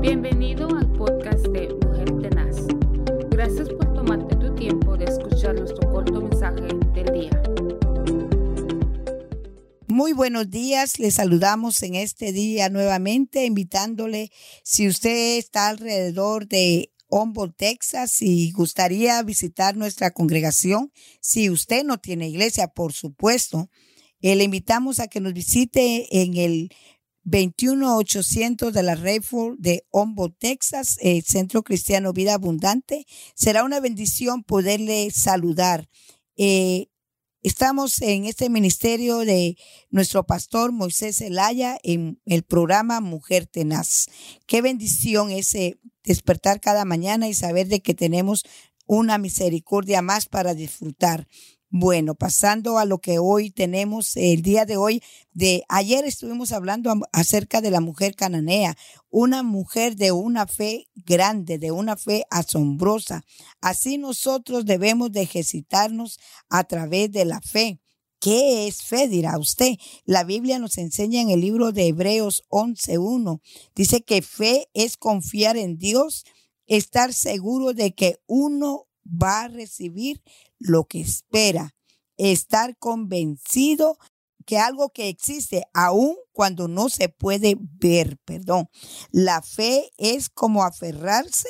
Bienvenido al podcast de Mujer Tenaz. Gracias por tomarte tu tiempo de escuchar nuestro corto mensaje del día. Muy buenos días, les saludamos en este día nuevamente, invitándole, si usted está alrededor de Humboldt, Texas, y gustaría visitar nuestra congregación, si usted no tiene iglesia, por supuesto, eh, le invitamos a que nos visite en el 21800 de la Rayford de Humboldt, Texas, el Centro Cristiano Vida Abundante. Será una bendición poderle saludar. Eh, estamos en este ministerio de nuestro pastor Moisés Zelaya en el programa Mujer Tenaz. Qué bendición ese despertar cada mañana y saber de que tenemos una misericordia más para disfrutar. Bueno, pasando a lo que hoy tenemos, el día de hoy, de ayer estuvimos hablando acerca de la mujer cananea, una mujer de una fe grande, de una fe asombrosa. Así nosotros debemos de ejercitarnos a través de la fe. ¿Qué es fe? Dirá usted. La Biblia nos enseña en el libro de Hebreos 11.1. Dice que fe es confiar en Dios, estar seguro de que uno va a recibir lo que espera, estar convencido que algo que existe aún cuando no se puede ver, perdón. La fe es como aferrarse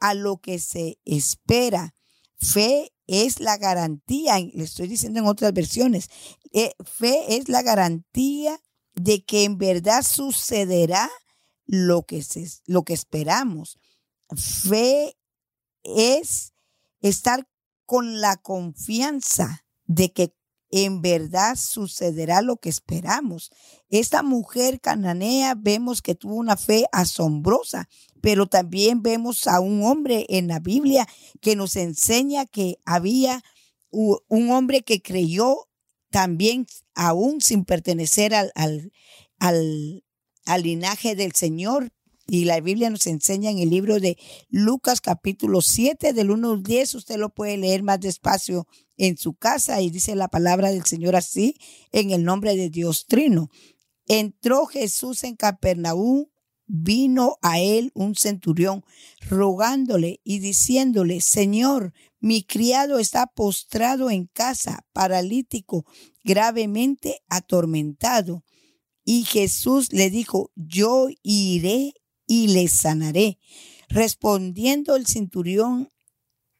a lo que se espera. Fe es la garantía, le estoy diciendo en otras versiones, eh, fe es la garantía de que en verdad sucederá lo que, se, lo que esperamos. Fe es estar con la confianza de que en verdad sucederá lo que esperamos. Esta mujer cananea vemos que tuvo una fe asombrosa, pero también vemos a un hombre en la Biblia que nos enseña que había un hombre que creyó también aún sin pertenecer al, al, linaje del Señor, y la Biblia nos enseña en el libro de Lucas capítulo 7 del 1 al 10. Usted lo puede leer más despacio en su casa y dice la palabra del Señor así en el nombre de Dios Trino. Entró Jesús en Capernaum, vino a él un centurión rogándole y diciéndole, Señor, mi criado está postrado en casa, paralítico, gravemente atormentado. Y Jesús le dijo, yo iré y le sanaré. Respondiendo el centurión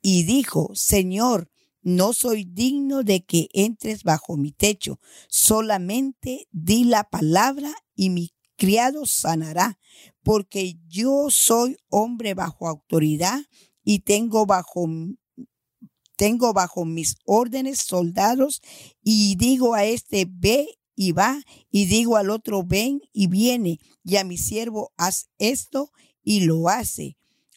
y dijo, Señor, no soy digno de que entres bajo mi techo, solamente di la palabra y mi criado sanará, porque yo soy hombre bajo autoridad y tengo bajo tengo bajo mis órdenes soldados y digo a este ve y va, y digo al otro, ven y viene, y a mi siervo, haz esto, y lo hace.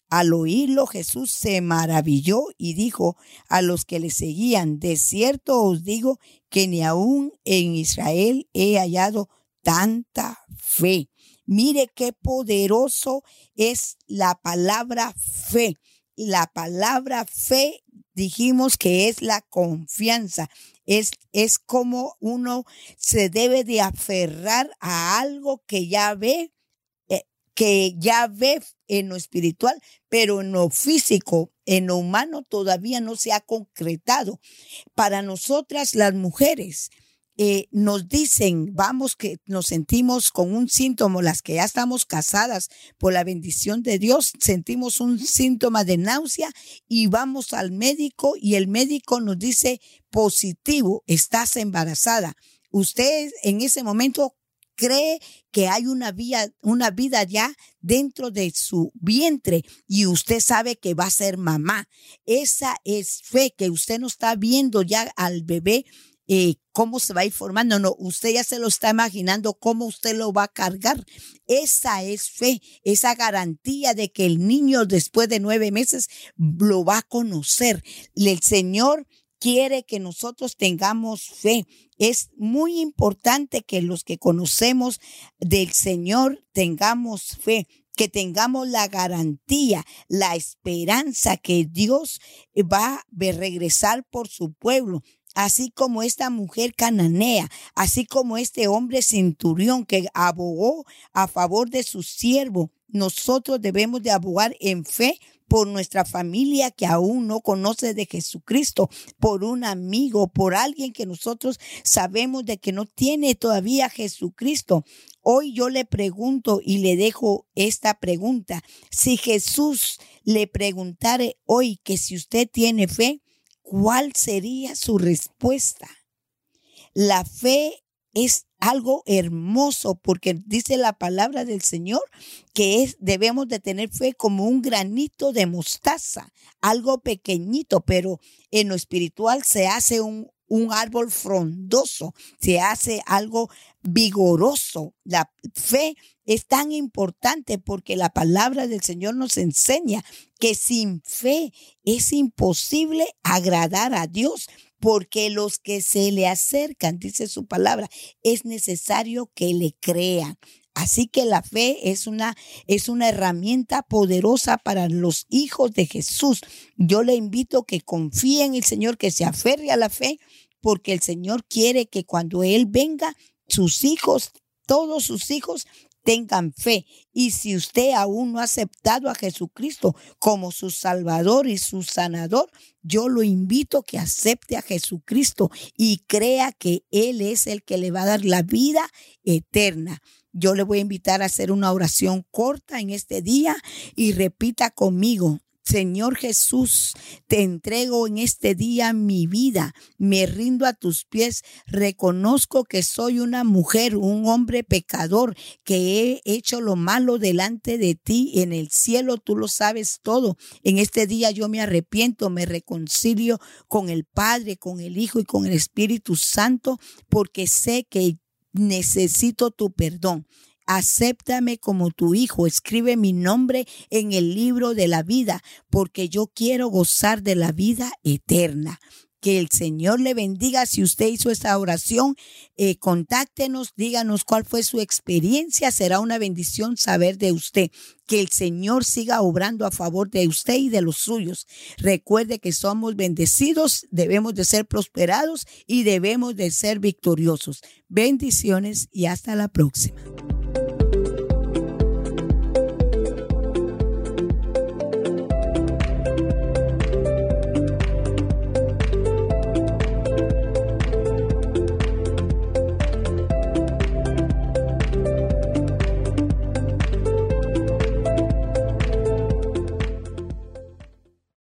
Al oírlo Jesús se maravilló y dijo a los que le seguían, de cierto os digo que ni aún en Israel he hallado tanta fe. Mire qué poderoso es la palabra fe. La palabra fe dijimos que es la confianza. Es, es como uno se debe de aferrar a algo que ya ve, eh, que ya ve en lo espiritual, pero en lo físico, en lo humano todavía no se ha concretado. Para nosotras las mujeres, eh, nos dicen, vamos, que nos sentimos con un síntoma, las que ya estamos casadas por la bendición de Dios, sentimos un síntoma de náusea y vamos al médico y el médico nos dice positivo, estás embarazada. Usted en ese momento cree que hay una vida, una vida ya dentro de su vientre y usted sabe que va a ser mamá. Esa es fe que usted no está viendo ya al bebé cómo se va a ir formando. No, usted ya se lo está imaginando cómo usted lo va a cargar. Esa es fe, esa garantía de que el niño después de nueve meses lo va a conocer. El Señor quiere que nosotros tengamos fe. Es muy importante que los que conocemos del Señor tengamos fe que tengamos la garantía, la esperanza que Dios va a regresar por su pueblo, así como esta mujer cananea, así como este hombre centurión que abogó a favor de su siervo. nosotros debemos de abogar en fe por nuestra familia que aún no conoce de Jesucristo, por un amigo, por alguien que nosotros sabemos de que no tiene todavía Jesucristo. Hoy yo le pregunto y le dejo esta pregunta. Si Jesús le preguntare hoy que si usted tiene fe, ¿cuál sería su respuesta? La fe es algo hermoso porque dice la palabra del Señor que es debemos de tener fe como un granito de mostaza, algo pequeñito, pero en lo espiritual se hace un, un árbol frondoso, se hace algo vigoroso. La fe es tan importante porque la palabra del Señor nos enseña que sin fe es imposible agradar a Dios porque los que se le acercan, dice su palabra, es necesario que le crean. Así que la fe es una, es una herramienta poderosa para los hijos de Jesús. Yo le invito que confíe en el Señor, que se aferre a la fe, porque el Señor quiere que cuando Él venga, sus hijos, todos sus hijos, tengan fe. Y si usted aún no ha aceptado a Jesucristo como su Salvador y su sanador, yo lo invito que acepte a Jesucristo y crea que Él es el que le va a dar la vida eterna. Yo le voy a invitar a hacer una oración corta en este día y repita conmigo, Señor Jesús, te entrego en este día mi vida, me rindo a tus pies, reconozco que soy una mujer, un hombre pecador, que he hecho lo malo delante de ti en el cielo, tú lo sabes todo. En este día yo me arrepiento, me reconcilio con el Padre, con el Hijo y con el Espíritu Santo, porque sé que necesito tu perdón acéptame como tu hijo, escribe mi nombre en el libro de la vida, porque yo quiero gozar de la vida eterna. Que el Señor le bendiga. Si usted hizo esta oración, eh, contáctenos, díganos cuál fue su experiencia. Será una bendición saber de usted. Que el Señor siga obrando a favor de usted y de los suyos. Recuerde que somos bendecidos, debemos de ser prosperados y debemos de ser victoriosos. Bendiciones y hasta la próxima.